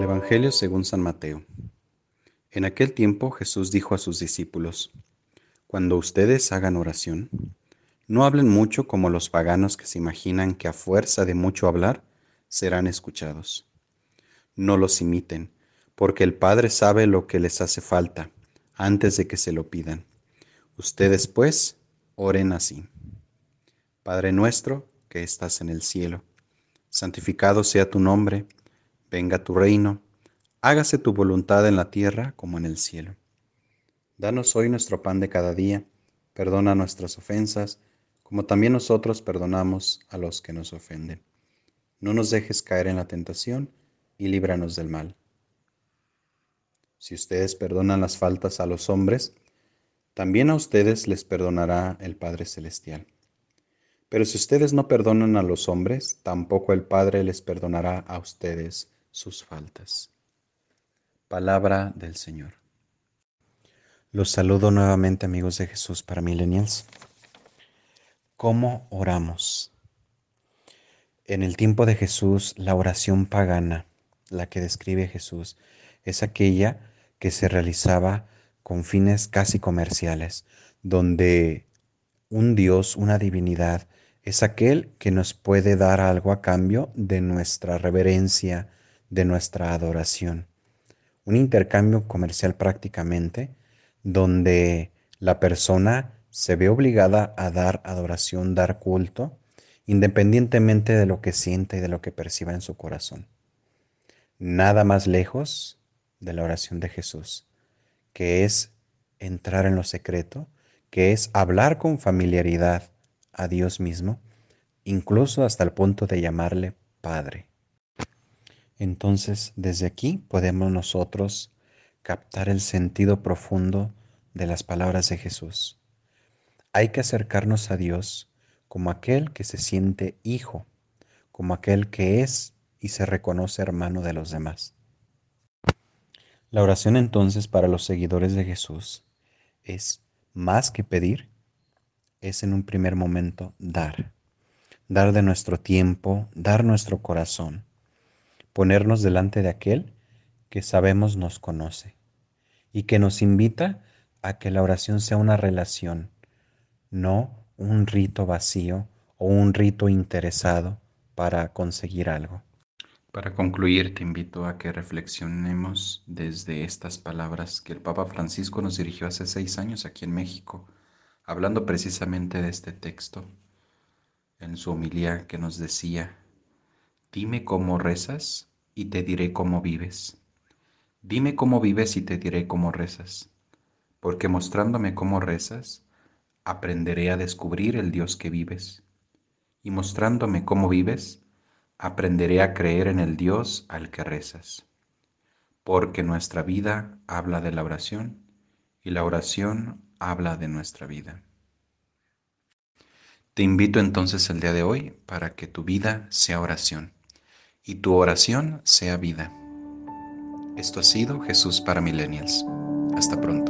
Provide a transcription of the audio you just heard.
Evangelio según San Mateo. En aquel tiempo Jesús dijo a sus discípulos, Cuando ustedes hagan oración, no hablen mucho como los paganos que se imaginan que a fuerza de mucho hablar serán escuchados. No los imiten, porque el Padre sabe lo que les hace falta antes de que se lo pidan. Ustedes pues oren así. Padre nuestro que estás en el cielo, santificado sea tu nombre venga tu reino, hágase tu voluntad en la tierra como en el cielo. Danos hoy nuestro pan de cada día, perdona nuestras ofensas, como también nosotros perdonamos a los que nos ofenden. No nos dejes caer en la tentación y líbranos del mal. Si ustedes perdonan las faltas a los hombres, también a ustedes les perdonará el Padre Celestial. Pero si ustedes no perdonan a los hombres, tampoco el Padre les perdonará a ustedes sus faltas. Palabra del Señor. Los saludo nuevamente amigos de Jesús para Millennials. ¿Cómo oramos? En el tiempo de Jesús, la oración pagana, la que describe Jesús, es aquella que se realizaba con fines casi comerciales, donde un Dios, una divinidad, es aquel que nos puede dar algo a cambio de nuestra reverencia, de nuestra adoración. Un intercambio comercial prácticamente donde la persona se ve obligada a dar adoración, dar culto, independientemente de lo que siente y de lo que perciba en su corazón. Nada más lejos de la oración de Jesús, que es entrar en lo secreto, que es hablar con familiaridad a Dios mismo, incluso hasta el punto de llamarle Padre. Entonces, desde aquí podemos nosotros captar el sentido profundo de las palabras de Jesús. Hay que acercarnos a Dios como aquel que se siente hijo, como aquel que es y se reconoce hermano de los demás. La oración entonces para los seguidores de Jesús es más que pedir, es en un primer momento dar, dar de nuestro tiempo, dar nuestro corazón ponernos delante de aquel que sabemos nos conoce y que nos invita a que la oración sea una relación, no un rito vacío o un rito interesado para conseguir algo. Para concluir, te invito a que reflexionemos desde estas palabras que el Papa Francisco nos dirigió hace seis años aquí en México, hablando precisamente de este texto, en su homilía que nos decía, Dime cómo rezas y te diré cómo vives. Dime cómo vives y te diré cómo rezas, porque mostrándome cómo rezas, aprenderé a descubrir el Dios que vives. Y mostrándome cómo vives, aprenderé a creer en el Dios al que rezas. Porque nuestra vida habla de la oración y la oración habla de nuestra vida. Te invito entonces el día de hoy para que tu vida sea oración y tu oración sea vida. Esto ha sido Jesús para Millennials. Hasta pronto.